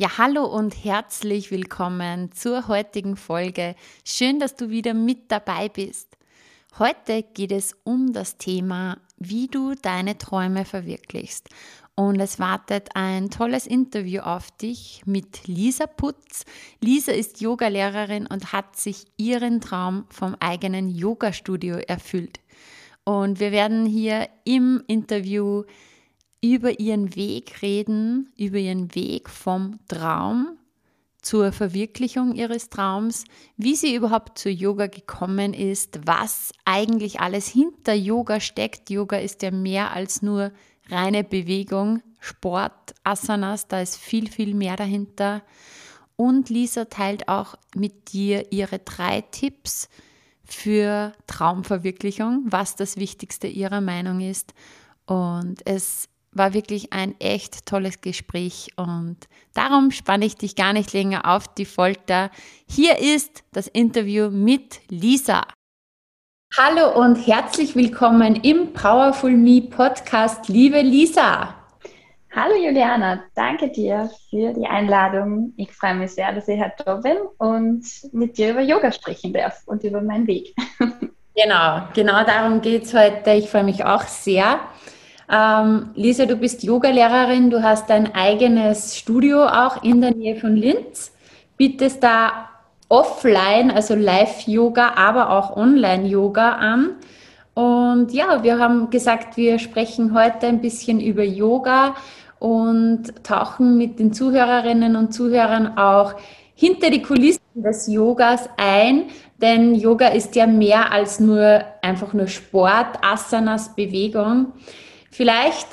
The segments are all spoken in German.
Ja, hallo und herzlich willkommen zur heutigen Folge. Schön, dass du wieder mit dabei bist. Heute geht es um das Thema, wie du deine Träume verwirklichst. Und es wartet ein tolles Interview auf dich mit Lisa Putz. Lisa ist Yogalehrerin und hat sich ihren Traum vom eigenen Yoga-Studio erfüllt. Und wir werden hier im Interview über ihren Weg reden, über ihren Weg vom Traum zur Verwirklichung ihres Traums, wie sie überhaupt zu Yoga gekommen ist, was eigentlich alles hinter Yoga steckt. Yoga ist ja mehr als nur reine Bewegung, Sport, Asanas, da ist viel, viel mehr dahinter. Und Lisa teilt auch mit dir ihre drei Tipps für Traumverwirklichung, was das Wichtigste ihrer Meinung ist. Und es war wirklich ein echt tolles Gespräch und darum spanne ich dich gar nicht länger auf die Folter. Hier ist das Interview mit Lisa. Hallo und herzlich willkommen im Powerful Me Podcast, liebe Lisa. Hallo Juliana, danke dir für die Einladung. Ich freue mich sehr, dass ich heute da bin und mit dir über Yoga sprechen darf und über meinen Weg. Genau, genau darum geht es heute. Ich freue mich auch sehr. Ähm, Lisa, du bist Yogalehrerin, du hast dein eigenes Studio auch in der Nähe von Linz, bietest da offline, also Live-Yoga, aber auch Online-Yoga an. Und ja, wir haben gesagt, wir sprechen heute ein bisschen über Yoga und tauchen mit den Zuhörerinnen und Zuhörern auch hinter die Kulissen des Yogas ein, denn Yoga ist ja mehr als nur einfach nur Sport, Asanas, Bewegung. Vielleicht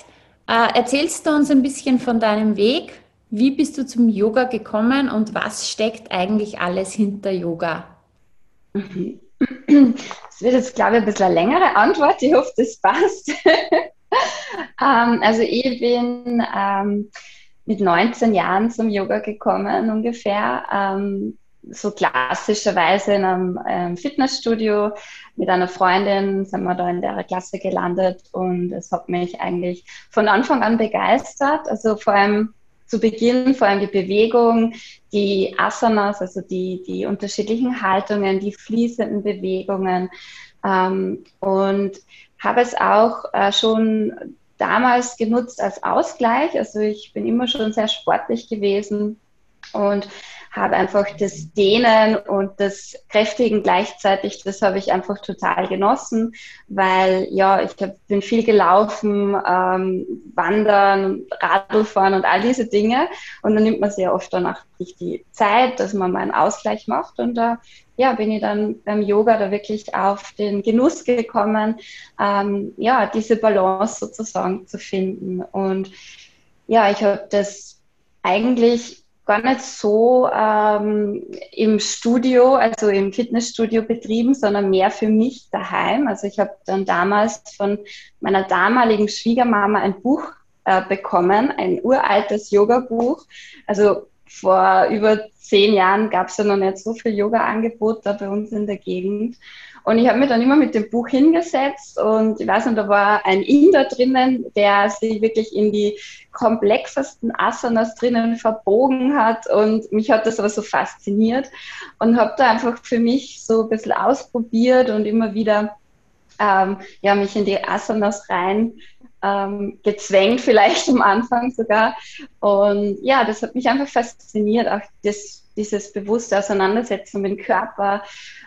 äh, erzählst du uns ein bisschen von deinem Weg. Wie bist du zum Yoga gekommen und was steckt eigentlich alles hinter Yoga? Das wird jetzt, glaube ich, ein bisschen eine längere Antwort. Ich hoffe, das passt. ähm, also ich bin ähm, mit 19 Jahren zum Yoga gekommen ungefähr. Ähm, so klassischerweise in einem ähm, Fitnessstudio mit einer Freundin sind wir da in der Klasse gelandet und es hat mich eigentlich von Anfang an begeistert. Also vor allem zu Beginn, vor allem die Bewegung, die Asanas, also die, die unterschiedlichen Haltungen, die fließenden Bewegungen ähm, und habe es auch äh, schon damals genutzt als Ausgleich. Also ich bin immer schon sehr sportlich gewesen und habe einfach das Dehnen und das Kräftigen gleichzeitig, das habe ich einfach total genossen, weil ja, ich bin viel gelaufen, ähm, wandern, Radlfahren und all diese Dinge. Und dann nimmt man sehr oft danach die Zeit, dass man mal einen Ausgleich macht. Und da ja, bin ich dann beim Yoga da wirklich auf den Genuss gekommen, ähm, ja, diese Balance sozusagen zu finden. Und ja, ich habe das eigentlich gar nicht so ähm, im Studio, also im Fitnessstudio betrieben, sondern mehr für mich daheim. Also ich habe dann damals von meiner damaligen Schwiegermama ein Buch äh, bekommen, ein uraltes Yoga-Buch. Also vor über zehn Jahren gab es ja noch nicht so viel Yoga-Angebot bei uns in der Gegend. Und ich habe mich dann immer mit dem Buch hingesetzt und ich weiß nicht, da war ein Inder drinnen, der sich wirklich in die komplexesten Asanas drinnen verbogen hat und mich hat das aber so fasziniert und habe da einfach für mich so ein bisschen ausprobiert und immer wieder ähm, ja, mich in die Asanas rein ähm, gezwängt, vielleicht am Anfang sogar. Und ja, das hat mich einfach fasziniert, auch das, dieses bewusste Auseinandersetzen mit dem Körper,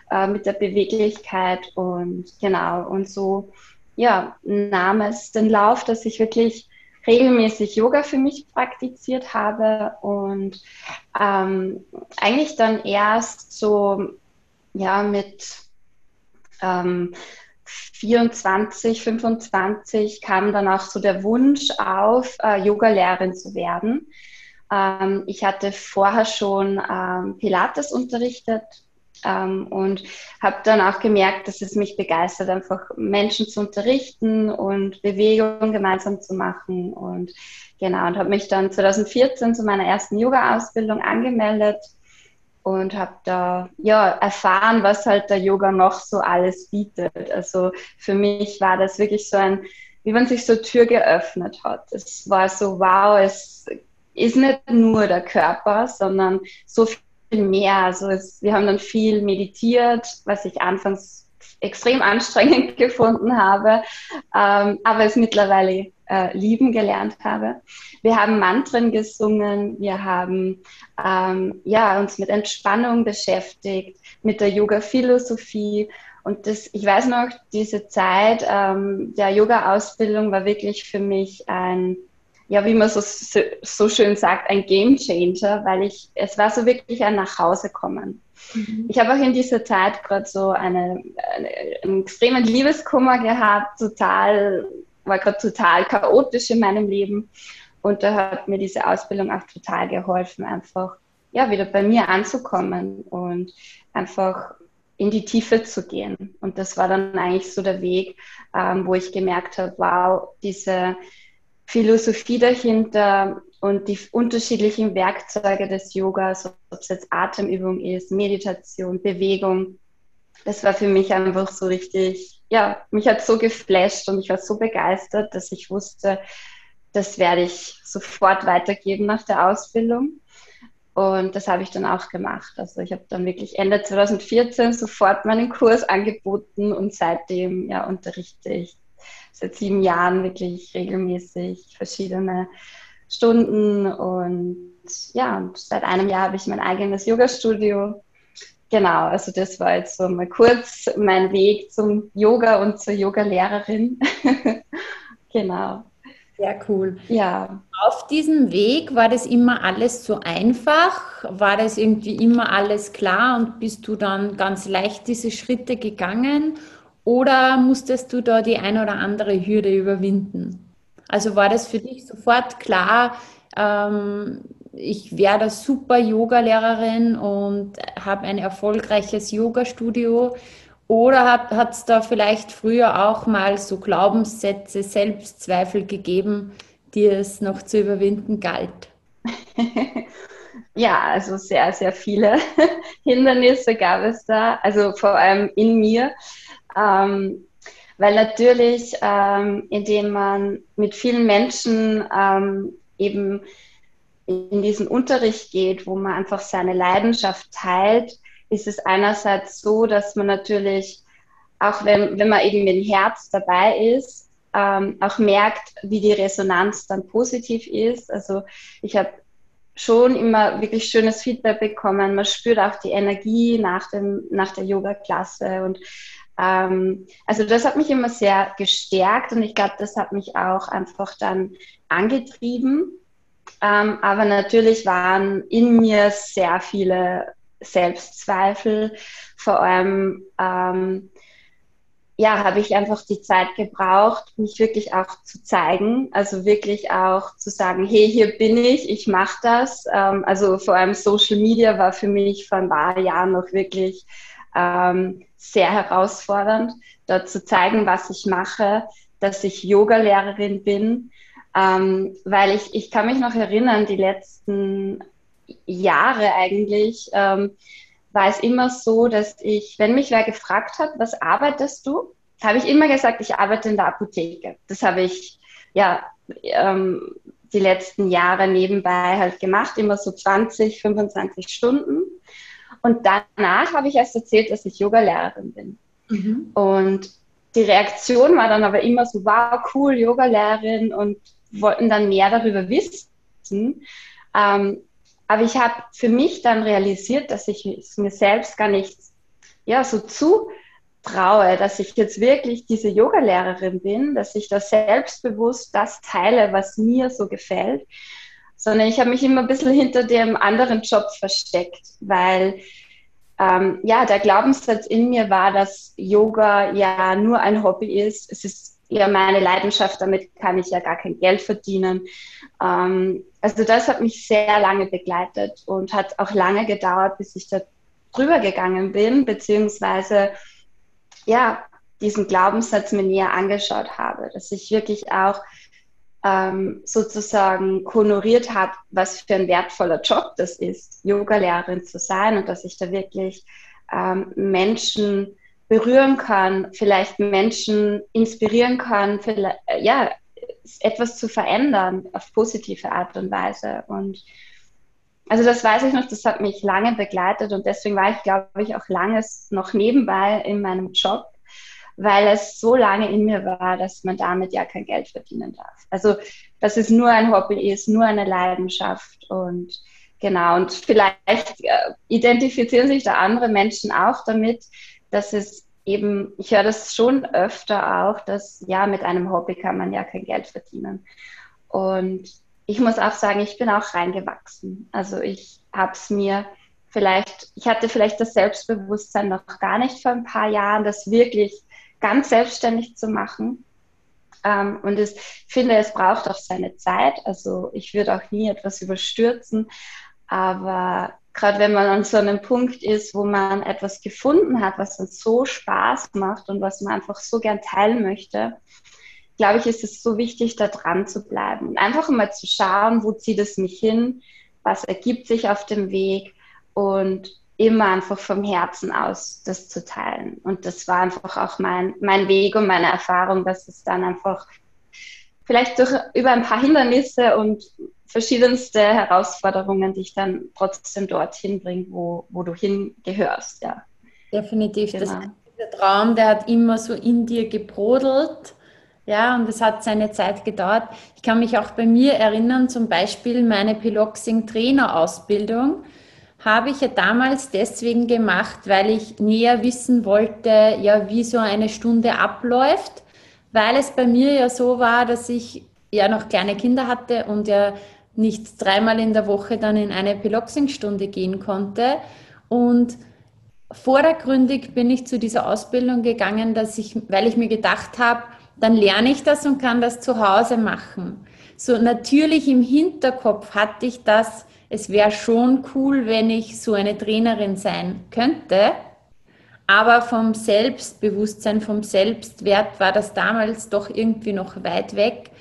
äh, mit der Beweglichkeit und genau. Und so ja, nahm es den Lauf, dass ich wirklich regelmäßig Yoga für mich praktiziert habe und ähm, eigentlich dann erst so ja mit ähm, 24, 25 kam dann auch so der Wunsch auf, äh, Yoga-Lehrerin zu werden. Ähm, ich hatte vorher schon ähm, Pilates unterrichtet ähm, und habe dann auch gemerkt, dass es mich begeistert, einfach Menschen zu unterrichten und Bewegung gemeinsam zu machen. Und genau, und habe mich dann 2014 zu meiner ersten Yoga-Ausbildung angemeldet und habe da ja erfahren, was halt der Yoga noch so alles bietet. Also für mich war das wirklich so ein, wie man sich so Tür geöffnet hat. Es war so, wow, es ist nicht nur der Körper, sondern so viel mehr. Also es, wir haben dann viel meditiert, was ich anfangs extrem anstrengend gefunden habe, ähm, aber es mittlerweile äh, lieben gelernt habe. Wir haben Mantren gesungen, wir haben ähm, ja, uns mit Entspannung beschäftigt, mit der Yoga-Philosophie. Und das, ich weiß noch, diese Zeit ähm, der Yoga-Ausbildung war wirklich für mich ein, ja, wie man so, so schön sagt, ein Game Changer, weil ich, es war so wirklich ein Nachhausekommen. Mhm. Ich habe auch in dieser Zeit gerade so eine, eine, einen extremen Liebeskummer gehabt, total war gerade total chaotisch in meinem Leben. Und da hat mir diese Ausbildung auch total geholfen, einfach ja, wieder bei mir anzukommen und einfach in die Tiefe zu gehen. Und das war dann eigentlich so der Weg, ähm, wo ich gemerkt habe, wow, diese Philosophie dahinter und die unterschiedlichen Werkzeuge des Yogas, ob es jetzt Atemübung ist, Meditation, Bewegung, das war für mich einfach so richtig ja, mich hat so geflasht und ich war so begeistert, dass ich wusste, das werde ich sofort weitergeben nach der Ausbildung. Und das habe ich dann auch gemacht. Also ich habe dann wirklich Ende 2014 sofort meinen Kurs angeboten und seitdem ja, unterrichte ich seit sieben Jahren wirklich regelmäßig verschiedene Stunden und ja, und seit einem Jahr habe ich mein eigenes Yoga-Studio Genau, also das war jetzt so mal kurz mein Weg zum Yoga und zur Yoga-Lehrerin. genau. Sehr cool. Ja. Auf diesem Weg war das immer alles so einfach? War das irgendwie immer alles klar und bist du dann ganz leicht diese Schritte gegangen? Oder musstest du da die eine oder andere Hürde überwinden? Also war das für dich sofort klar, ähm, ich werde super Yoga-Lehrerin und habe ein erfolgreiches Yoga-Studio? Oder hat es da vielleicht früher auch mal so Glaubenssätze, Selbstzweifel gegeben, die es noch zu überwinden galt? ja, also sehr, sehr viele Hindernisse gab es da, also vor allem in mir. Ähm, weil natürlich, ähm, indem man mit vielen Menschen ähm, eben in diesen Unterricht geht, wo man einfach seine Leidenschaft teilt, ist es einerseits so, dass man natürlich, auch wenn, wenn man eben mit dem Herz dabei ist, ähm, auch merkt, wie die Resonanz dann positiv ist. Also ich habe schon immer wirklich schönes Feedback bekommen. Man spürt auch die Energie nach, dem, nach der Yoga-Klasse. Und ähm, also das hat mich immer sehr gestärkt und ich glaube, das hat mich auch einfach dann angetrieben. Ähm, aber natürlich waren in mir sehr viele Selbstzweifel. Vor allem, ähm, ja, habe ich einfach die Zeit gebraucht, mich wirklich auch zu zeigen. Also wirklich auch zu sagen, hey, hier bin ich, ich mache das. Ähm, also vor allem Social Media war für mich vor ein paar Jahren noch wirklich ähm, sehr herausfordernd, dort zu zeigen, was ich mache, dass ich Yoga-Lehrerin bin ähm, weil ich, ich kann mich noch erinnern, die letzten Jahre eigentlich, ähm, war es immer so, dass ich, wenn mich wer gefragt hat, was arbeitest du, habe ich immer gesagt, ich arbeite in der Apotheke. Das habe ich ja ähm, die letzten Jahre nebenbei halt gemacht, immer so 20, 25 Stunden. Und danach habe ich erst erzählt, dass ich Yogalehrerin bin. Mhm. Und die Reaktion war dann aber immer so, wow, cool, Yogalehrerin und wollten dann mehr darüber wissen. Ähm, aber ich habe für mich dann realisiert, dass ich es mir selbst gar nicht ja, so zutraue, dass ich jetzt wirklich diese Yogalehrerin bin, dass ich da selbstbewusst das teile, was mir so gefällt, sondern ich habe mich immer ein bisschen hinter dem anderen Job versteckt, weil ähm, ja, der Glaubenssatz in mir war, dass Yoga ja nur ein Hobby ist. Es ist ja meine Leidenschaft, damit kann ich ja gar kein Geld verdienen. Ähm, also das hat mich sehr lange begleitet und hat auch lange gedauert, bis ich da drüber gegangen bin, beziehungsweise ja, diesen Glaubenssatz mir näher angeschaut habe, dass ich wirklich auch ähm, sozusagen honoriert habe, was für ein wertvoller Job das ist, Yogalehrerin zu sein und dass ich da wirklich ähm, Menschen berühren kann, vielleicht Menschen inspirieren kann, vielleicht, ja, etwas zu verändern auf positive Art und Weise. Und also das weiß ich noch, das hat mich lange begleitet und deswegen war ich, glaube ich, auch lange noch nebenbei in meinem Job, weil es so lange in mir war, dass man damit ja kein Geld verdienen darf. Also, dass es nur ein Hobby ist, nur eine Leidenschaft und genau. Und vielleicht äh, identifizieren sich da andere Menschen auch damit, dass es eben, ich höre das schon öfter auch, dass ja, mit einem Hobby kann man ja kein Geld verdienen. Und ich muss auch sagen, ich bin auch reingewachsen. Also ich habe es mir vielleicht, ich hatte vielleicht das Selbstbewusstsein noch gar nicht vor ein paar Jahren, das wirklich ganz selbstständig zu machen. Ähm, und ich finde, es braucht auch seine Zeit. Also ich würde auch nie etwas überstürzen. Aber gerade wenn man an so einem Punkt ist, wo man etwas gefunden hat, was uns so Spaß macht und was man einfach so gern teilen möchte, glaube ich, ist es so wichtig, da dran zu bleiben und einfach mal zu schauen, wo zieht es mich hin, was ergibt sich auf dem Weg und immer einfach vom Herzen aus das zu teilen. Und das war einfach auch mein, mein Weg und meine Erfahrung, dass es dann einfach vielleicht durch, über ein paar Hindernisse und verschiedenste Herausforderungen dich dann trotzdem dorthin bringen, wo, wo du hingehörst, ja. Definitiv. Genau. Das, dieser Traum, der hat immer so in dir gebrodelt. Ja, und es hat seine Zeit gedauert. Ich kann mich auch bei mir erinnern, zum Beispiel meine Piloxing-Trainerausbildung habe ich ja damals deswegen gemacht, weil ich näher wissen wollte, ja, wie so eine Stunde abläuft, weil es bei mir ja so war, dass ich ja noch kleine Kinder hatte und ja nicht dreimal in der Woche dann in eine Piloxing-Stunde gehen konnte. Und vordergründig bin ich zu dieser Ausbildung gegangen, dass ich, weil ich mir gedacht habe, dann lerne ich das und kann das zu Hause machen. So natürlich im Hinterkopf hatte ich das, es wäre schon cool, wenn ich so eine Trainerin sein könnte. Aber vom Selbstbewusstsein, vom Selbstwert war das damals doch irgendwie noch weit weg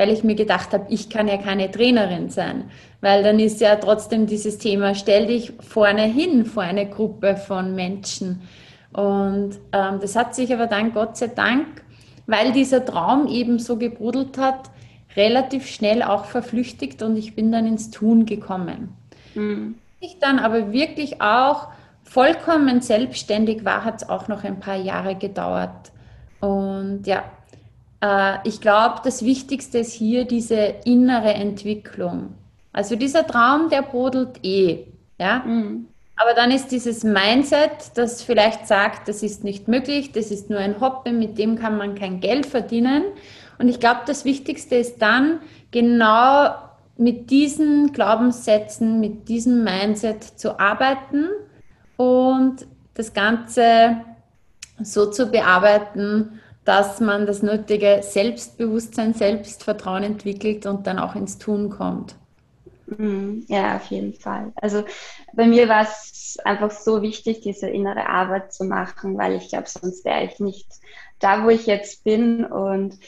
weil ich mir gedacht habe, ich kann ja keine Trainerin sein, weil dann ist ja trotzdem dieses Thema, stell dich vorne hin vor eine Gruppe von Menschen. Und ähm, das hat sich aber dann Gott sei Dank, weil dieser Traum eben so gebrudelt hat, relativ schnell auch verflüchtigt und ich bin dann ins Tun gekommen. Mhm. Ich dann aber wirklich auch vollkommen selbstständig war, hat es auch noch ein paar Jahre gedauert. Und ja, äh, ich glaube, das Wichtigste ist hier diese innere Entwicklung. Also dieser Traum, der brodelt eh. Ja? Mhm. Aber dann ist dieses Mindset, das vielleicht sagt, das ist nicht möglich, das ist nur ein Hobby, mit dem kann man kein Geld verdienen. Und ich glaube, das Wichtigste ist dann genau mit diesen Glaubenssätzen, mit diesem Mindset zu arbeiten und das Ganze so zu bearbeiten, dass man das nötige Selbstbewusstsein, Selbstvertrauen entwickelt und dann auch ins Tun kommt. Mhm. Ja, auf jeden Fall. Also bei mir war es einfach so wichtig, diese innere Arbeit zu machen, weil ich glaube, sonst wäre ich nicht da, wo ich jetzt bin. Und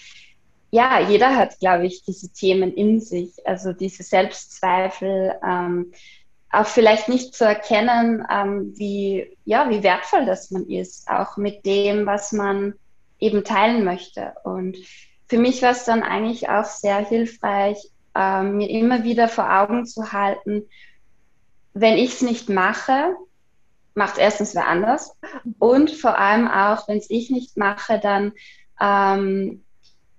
ja, jeder hat, glaube ich, diese Themen in sich, also diese Selbstzweifel, ähm, auch vielleicht nicht zu erkennen, ähm, wie, ja, wie wertvoll das man ist, auch mit dem, was man eben teilen möchte. Und für mich war es dann eigentlich auch sehr hilfreich, äh, mir immer wieder vor Augen zu halten, wenn ich es nicht mache, macht erstens wer anders. Und vor allem auch, wenn es ich nicht mache, dann ähm,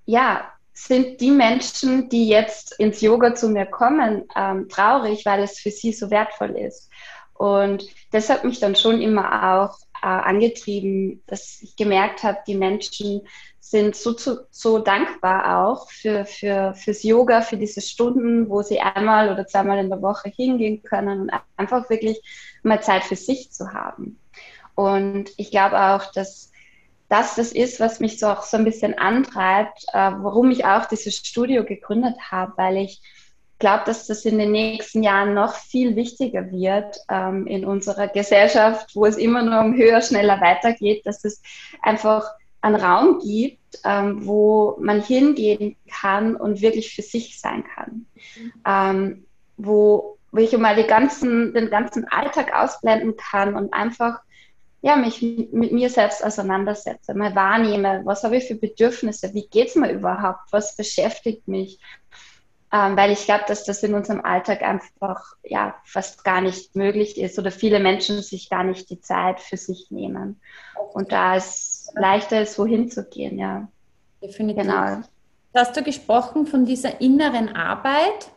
ja, sind die Menschen, die jetzt ins Yoga zu mir kommen, ähm, traurig, weil es für sie so wertvoll ist. Und das hat mich dann schon immer auch äh, angetrieben, dass ich gemerkt habe, die Menschen sind so, so, dankbar auch für, für, fürs Yoga, für diese Stunden, wo sie einmal oder zweimal in der Woche hingehen können und einfach wirklich mal Zeit für sich zu haben. Und ich glaube auch, dass das das ist, was mich so auch so ein bisschen antreibt, äh, warum ich auch dieses Studio gegründet habe, weil ich glaube, dass das in den nächsten Jahren noch viel wichtiger wird ähm, in unserer Gesellschaft, wo es immer nur um höher, schneller weitergeht, dass es einfach einen Raum gibt, ähm, wo man hingehen kann und wirklich für sich sein kann. Ähm, wo, wo ich mal ganzen, den ganzen Alltag ausblenden kann und einfach ja, mich mit mir selbst auseinandersetze, mal wahrnehme, was habe ich für Bedürfnisse, wie geht es mir überhaupt, was beschäftigt mich. Ähm, weil ich glaube, dass das in unserem Alltag einfach ja, fast gar nicht möglich ist oder viele Menschen sich gar nicht die Zeit für sich nehmen. Und da es leichter ist, wohin zu gehen, ja. Definitiv. Genau. Hast du gesprochen von dieser inneren Arbeit?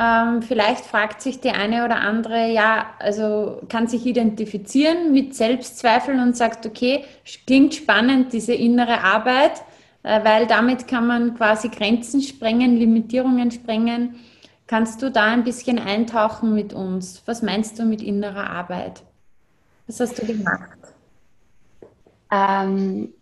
Ähm, vielleicht fragt sich die eine oder andere, ja, also kann sich identifizieren mit Selbstzweifeln und sagt, okay, klingt spannend, diese innere Arbeit, äh, weil damit kann man quasi Grenzen sprengen, Limitierungen sprengen. Kannst du da ein bisschen eintauchen mit uns? Was meinst du mit innerer Arbeit? Was hast du gemacht? Ähm,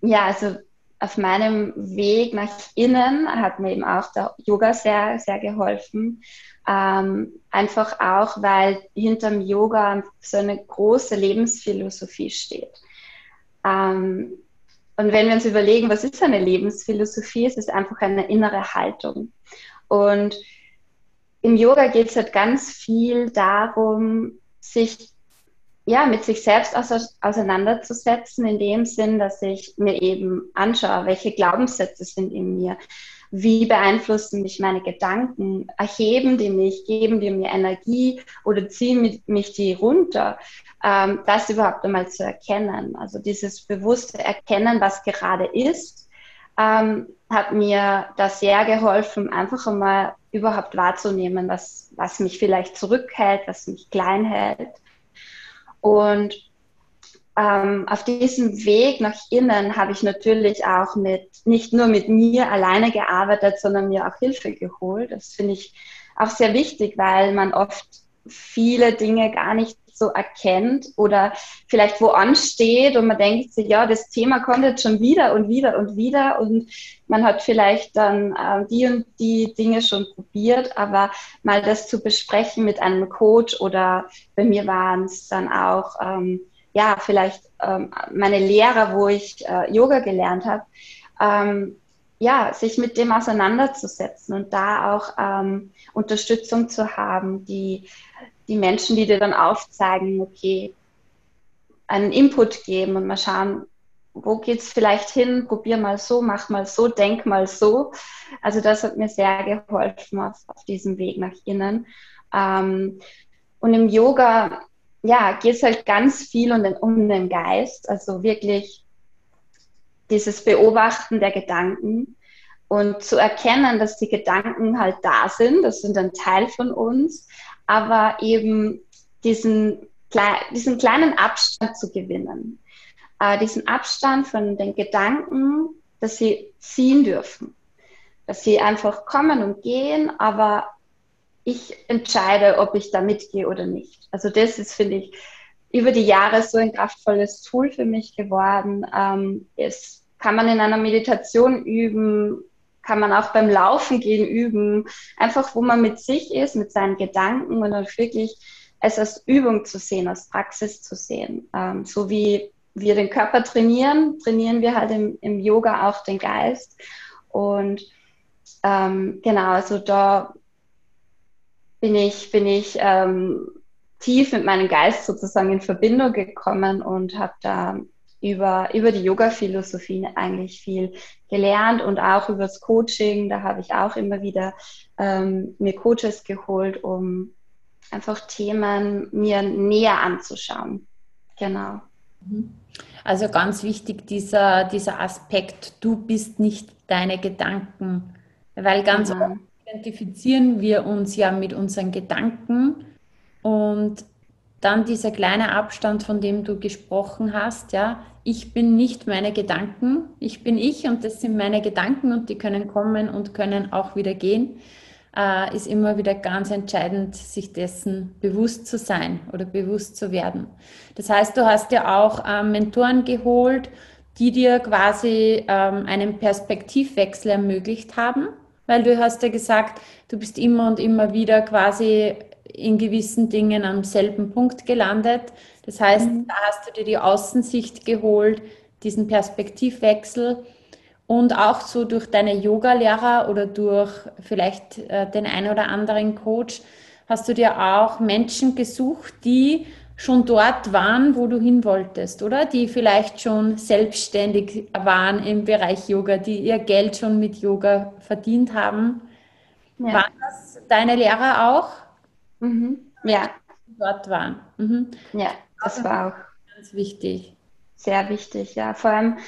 ja, also auf meinem Weg nach innen hat mir eben auch der Yoga sehr, sehr geholfen. Ähm, einfach auch, weil hinterm Yoga so eine große Lebensphilosophie steht. Ähm, und wenn wir uns überlegen, was ist eine Lebensphilosophie, es ist einfach eine innere Haltung. Und im Yoga geht es halt ganz viel darum, sich ja, mit sich selbst auseinanderzusetzen, in dem Sinn, dass ich mir eben anschaue, welche Glaubenssätze sind in mir, wie beeinflussen mich meine Gedanken, erheben die mich, geben die mir Energie? Oder ziehen mich die runter, ähm, das überhaupt einmal zu erkennen. Also dieses bewusste Erkennen, was gerade ist, ähm, hat mir da sehr geholfen, einfach einmal überhaupt wahrzunehmen, was, was mich vielleicht zurückhält, was mich klein hält und ähm, auf diesem Weg nach innen habe ich natürlich auch mit, nicht nur mit mir alleine gearbeitet, sondern mir auch Hilfe geholt. Das finde ich auch sehr wichtig, weil man oft viele Dinge gar nicht so erkennt oder vielleicht wo ansteht und man denkt sich, ja, das Thema kommt jetzt schon wieder und wieder und wieder und man hat vielleicht dann äh, die und die Dinge schon probiert, aber mal das zu besprechen mit einem Coach oder bei mir waren es dann auch, ähm, ja, vielleicht ähm, meine Lehrer, wo ich äh, Yoga gelernt habe, ähm, ja, sich mit dem auseinanderzusetzen und da auch ähm, Unterstützung zu haben, die die Menschen, die dir dann aufzeigen, okay, einen Input geben und mal schauen, wo geht es vielleicht hin, probier mal so, mach mal so, denk mal so. Also das hat mir sehr geholfen auf, auf diesem Weg nach innen. Ähm, und im Yoga, ja, geht es halt ganz viel um den, um den Geist, also wirklich dieses Beobachten der Gedanken und zu erkennen, dass die Gedanken halt da sind, das sind ein Teil von uns, aber eben diesen, diesen kleinen Abstand zu gewinnen. Äh, diesen Abstand von den Gedanken, dass sie ziehen dürfen. Dass sie einfach kommen und gehen, aber ich entscheide, ob ich da mitgehe oder nicht. Also das ist, finde ich, über die Jahre so ein kraftvolles Tool für mich geworden. Ähm, es kann man in einer Meditation üben, kann man auch beim Laufen gehen üben, einfach wo man mit sich ist, mit seinen Gedanken und dann wirklich es als Übung zu sehen, als Praxis zu sehen. Ähm, so wie wir den Körper trainieren, trainieren wir halt im, im Yoga auch den Geist. Und ähm, genau, also da bin ich, bin ich ähm, tief mit meinem Geist sozusagen in Verbindung gekommen und habe da über, über die Yoga-Philosophie eigentlich viel gelernt und auch über das Coaching. Da habe ich auch immer wieder ähm, mir Coaches geholt, um einfach Themen mir näher anzuschauen. Genau. Mhm. Also ganz wichtig dieser, dieser Aspekt, du bist nicht deine Gedanken, weil ganz mhm. oft identifizieren wir uns ja mit unseren Gedanken und dann dieser kleine Abstand, von dem du gesprochen hast, ja, ich bin nicht meine Gedanken, ich bin ich und das sind meine Gedanken und die können kommen und können auch wieder gehen. äh, ist immer wieder ganz entscheidend, sich dessen bewusst zu sein oder bewusst zu werden. Das heißt, du hast ja auch ähm, Mentoren geholt, die dir quasi ähm, einen Perspektivwechsel ermöglicht haben, weil du hast ja gesagt, du bist immer und immer wieder quasi in gewissen Dingen am selben Punkt gelandet. Das heißt, mhm. da hast du dir die Außensicht geholt, diesen Perspektivwechsel und auch so durch deine Yoga-Lehrer oder durch vielleicht äh, den einen oder anderen Coach hast du dir auch Menschen gesucht, die schon dort waren, wo du hin wolltest, oder? Die vielleicht schon selbstständig waren im Bereich Yoga, die ihr Geld schon mit Yoga verdient haben. Ja. Waren das deine Lehrer auch? Mhm. Ja. Dort waren. Mhm. Ja, das war auch ganz wichtig. Sehr wichtig, ja. Vor allem,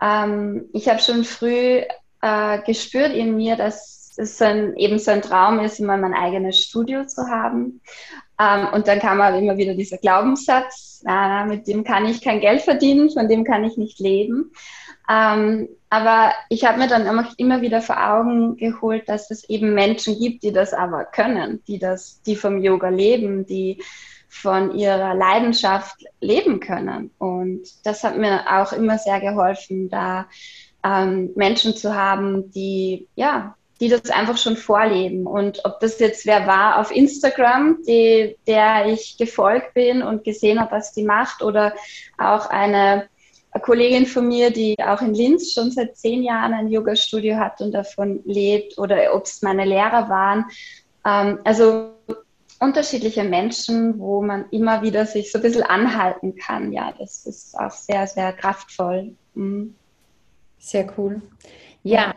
ähm, ich habe schon früh äh, gespürt in mir, dass es so ein, eben so ein Traum ist, immer mein eigenes Studio zu haben. Ähm, und dann kam aber immer wieder dieser Glaubenssatz, na, mit dem kann ich kein Geld verdienen, von dem kann ich nicht leben. Ähm, aber ich habe mir dann immer, wieder vor Augen geholt, dass es eben Menschen gibt, die das aber können, die das, die vom Yoga leben, die von ihrer Leidenschaft leben können. Und das hat mir auch immer sehr geholfen, da ähm, Menschen zu haben, die ja die das einfach schon vorleben. Und ob das jetzt wer war auf Instagram, die, der ich gefolgt bin und gesehen habe, was die macht, oder auch eine, eine Kollegin von mir, die auch in Linz schon seit zehn Jahren ein Yoga-Studio hat und davon lebt, oder ob es meine Lehrer waren. Ähm, also unterschiedliche Menschen, wo man immer wieder sich so ein bisschen anhalten kann. Ja, das ist auch sehr, sehr kraftvoll. Mhm. Sehr cool. Ja,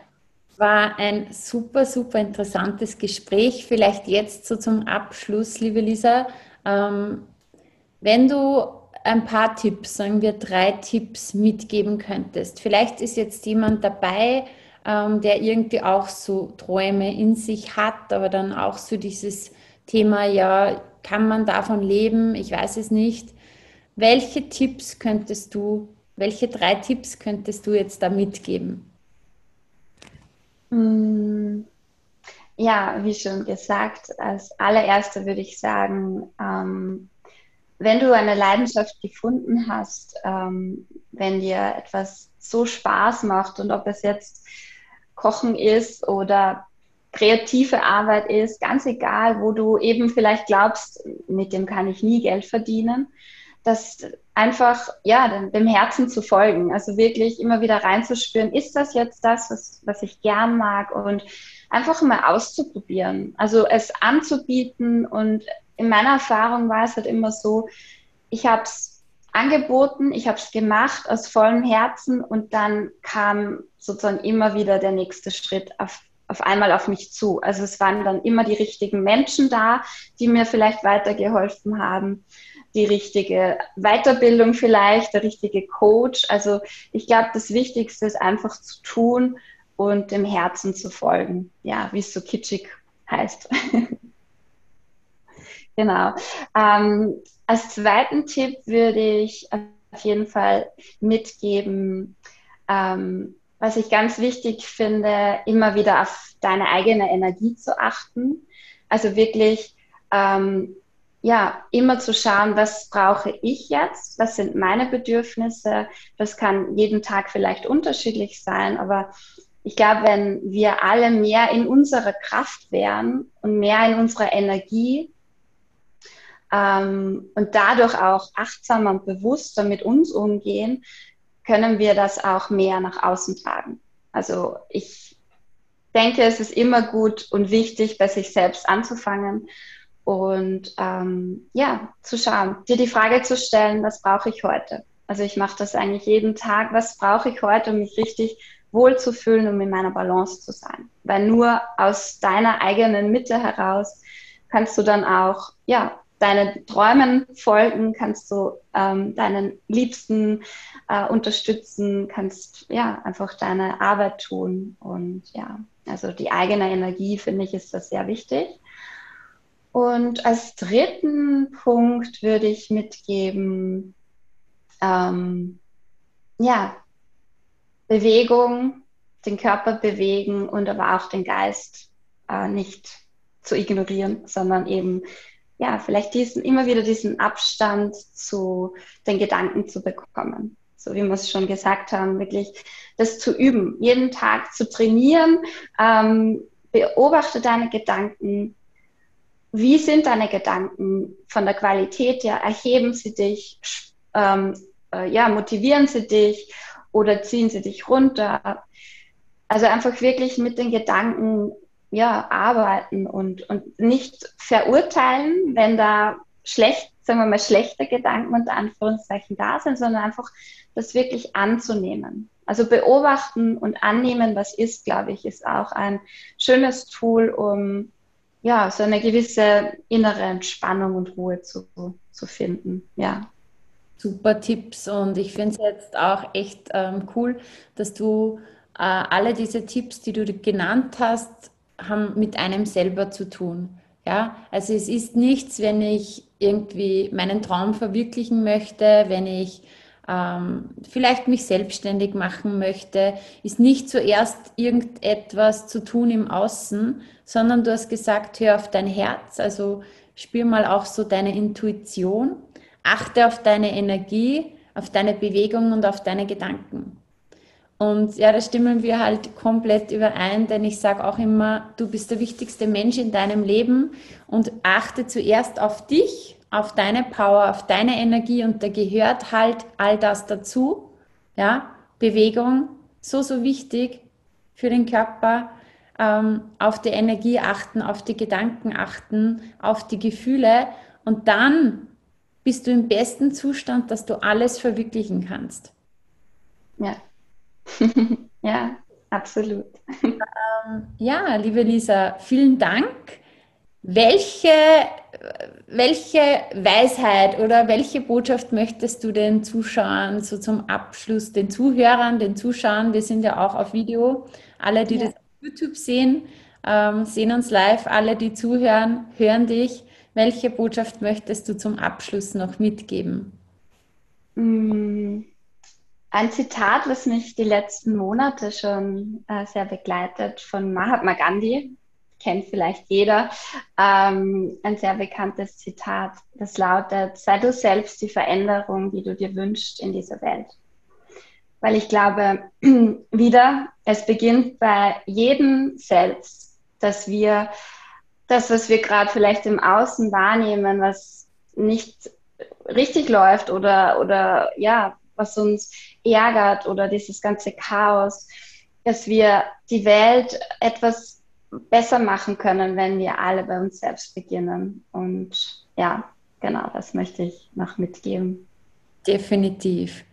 war ein super, super interessantes Gespräch. Vielleicht jetzt so zum Abschluss, liebe Lisa. Ähm, wenn du ein paar Tipps, sagen wir drei Tipps mitgeben könntest. Vielleicht ist jetzt jemand dabei, ähm, der irgendwie auch so Träume in sich hat, aber dann auch so dieses Thema, ja, kann man davon leben? Ich weiß es nicht. Welche Tipps könntest du, welche drei Tipps könntest du jetzt da mitgeben? Mm, ja, wie schon gesagt, als allererster würde ich sagen, ähm, wenn du eine Leidenschaft gefunden hast, ähm, wenn dir etwas so Spaß macht und ob es jetzt Kochen ist oder kreative Arbeit ist, ganz egal, wo du eben vielleicht glaubst, mit dem kann ich nie Geld verdienen, das einfach, ja, dem, Herzen zu folgen. Also wirklich immer wieder reinzuspüren, ist das jetzt das, was, was ich gern mag und einfach mal auszuprobieren. Also es anzubieten und in meiner Erfahrung war es halt immer so, ich habe es angeboten, ich habe es gemacht aus vollem Herzen und dann kam sozusagen immer wieder der nächste Schritt auf, auf einmal auf mich zu. Also es waren dann immer die richtigen Menschen da, die mir vielleicht weitergeholfen haben die richtige Weiterbildung vielleicht, der richtige Coach. Also ich glaube, das Wichtigste ist einfach zu tun und dem Herzen zu folgen. Ja, wie es so kitschig heißt. genau. Ähm, als zweiten Tipp würde ich auf jeden Fall mitgeben, ähm, was ich ganz wichtig finde, immer wieder auf deine eigene Energie zu achten. Also wirklich ähm, ja, immer zu schauen, was brauche ich jetzt, was sind meine Bedürfnisse. Das kann jeden Tag vielleicht unterschiedlich sein, aber ich glaube, wenn wir alle mehr in unserer Kraft wären und mehr in unserer Energie ähm, und dadurch auch achtsamer und bewusster mit uns umgehen, können wir das auch mehr nach außen tragen. Also ich denke, es ist immer gut und wichtig, bei sich selbst anzufangen und ähm, ja, zu schauen, dir die Frage zu stellen, was brauche ich heute? Also ich mache das eigentlich jeden Tag, was brauche ich heute, um mich richtig wohl zu fühlen, um in meiner Balance zu sein. Weil nur aus deiner eigenen Mitte heraus kannst du dann auch, ja, deinen Träumen folgen, kannst du ähm, deinen Liebsten äh, unterstützen, kannst ja einfach deine Arbeit tun und ja, also die eigene Energie finde ich ist das sehr wichtig. Und als dritten Punkt würde ich mitgeben, ähm, ja, Bewegung, den Körper bewegen und aber auch den Geist äh, nicht zu ignorieren, sondern eben ja, vielleicht diesen, immer wieder diesen Abstand zu den Gedanken zu bekommen. So wie wir es schon gesagt haben, wirklich das zu üben, jeden Tag zu trainieren. Ähm, beobachte deine Gedanken. Wie sind deine Gedanken von der Qualität her? Erheben sie dich? Ähm, äh, ja, motivieren sie dich oder ziehen sie dich runter? Also einfach wirklich mit den Gedanken ja, arbeiten und, und nicht verurteilen, wenn da schlecht, sagen wir mal, schlechte Gedanken unter Anführungszeichen da sind, sondern einfach das wirklich anzunehmen. Also beobachten und annehmen, was ist, glaube ich, ist auch ein schönes Tool, um ja, so eine gewisse innere Entspannung und Ruhe zu, zu finden. Ja. Super Tipps und ich finde es jetzt auch echt ähm, cool, dass du äh, alle diese Tipps, die du genannt hast, haben mit einem selber zu tun. Ja, also es ist nichts, wenn ich irgendwie meinen Traum verwirklichen möchte, wenn ich ähm, vielleicht mich selbstständig machen möchte, ist nicht zuerst irgendetwas zu tun im Außen, sondern du hast gesagt, hör auf dein Herz, also spür mal auch so deine Intuition, achte auf deine Energie, auf deine Bewegung und auf deine Gedanken. Und ja, da stimmen wir halt komplett überein, denn ich sage auch immer, du bist der wichtigste Mensch in deinem Leben und achte zuerst auf dich, auf deine Power, auf deine Energie und da gehört halt all das dazu. Ja, Bewegung, so, so wichtig für den Körper. Ähm, auf die Energie achten, auf die Gedanken achten, auf die Gefühle und dann bist du im besten Zustand, dass du alles verwirklichen kannst. Ja, ja, absolut. Ähm, ja, liebe Lisa, vielen Dank. Welche, welche Weisheit oder welche Botschaft möchtest du den Zuschauern so zum Abschluss, den Zuhörern, den Zuschauern, wir sind ja auch auf Video, alle, die ja. das auf YouTube sehen, ähm, sehen uns live, alle, die zuhören, hören dich. Welche Botschaft möchtest du zum Abschluss noch mitgeben? Mm. Ein Zitat, was mich die letzten Monate schon äh, sehr begleitet, von Mahatma Gandhi, kennt vielleicht jeder, ähm, ein sehr bekanntes Zitat, das lautet, sei du selbst die Veränderung, die du dir wünschst in dieser Welt. Weil ich glaube, wieder, es beginnt bei jedem selbst, dass wir das, was wir gerade vielleicht im Außen wahrnehmen, was nicht richtig läuft oder, oder ja, was uns ärgert oder dieses ganze Chaos, dass wir die Welt etwas besser machen können, wenn wir alle bei uns selbst beginnen. Und ja, genau, das möchte ich noch mitgeben. Definitiv.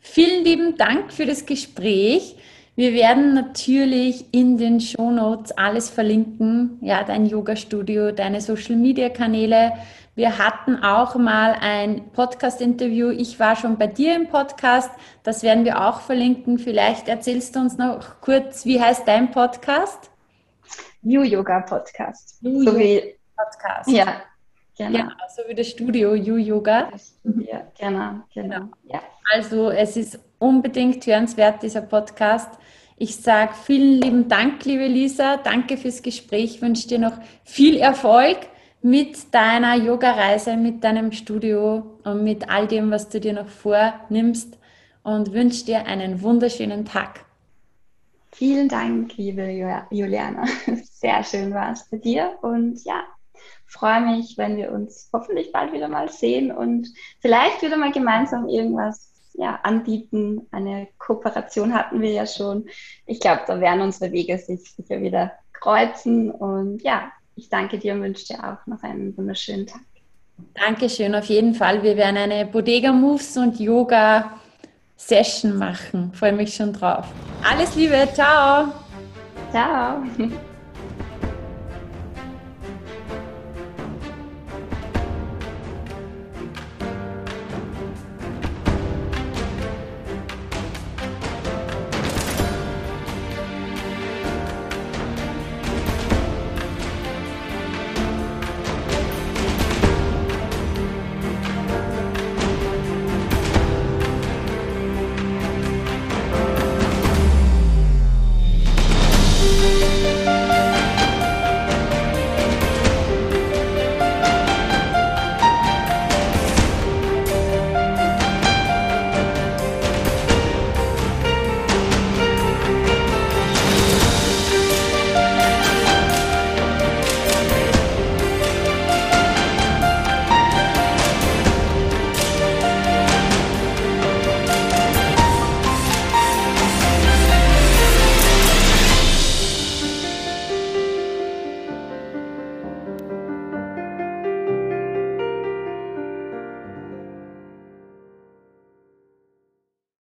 Vielen lieben Dank für das Gespräch. Wir werden natürlich in den Show Notes alles verlinken. Ja, dein Yoga-Studio, deine Social-Media-Kanäle. Wir hatten auch mal ein Podcast-Interview. Ich war schon bei dir im Podcast. Das werden wir auch verlinken. Vielleicht erzählst du uns noch kurz, wie heißt dein Podcast? New Yoga Podcast. New so Yoga wie, Podcast. Ja, genau. genau. So wie das Studio You Yoga. Ja, genau, genau. Ja. Also es ist unbedingt hörenswert, dieser Podcast. Ich sage vielen lieben Dank, liebe Lisa. Danke fürs Gespräch. Ich wünsche dir noch viel Erfolg mit deiner Yoga-Reise, mit deinem Studio und mit all dem, was du dir noch vornimmst und wünsche dir einen wunderschönen Tag. Vielen Dank, liebe Juliana. Sehr schön war es bei dir und ja, freue mich, wenn wir uns hoffentlich bald wieder mal sehen und vielleicht wieder mal gemeinsam irgendwas ja, anbieten. Eine Kooperation hatten wir ja schon. Ich glaube, da werden unsere Wege sich sicher wieder kreuzen und ja, ich danke dir und wünsche dir auch noch einen wunderschönen Tag. Dankeschön, auf jeden Fall. Wir werden eine Bodega Moves und Yoga Session machen. Freue mich schon drauf. Alles Liebe, ciao. Ciao.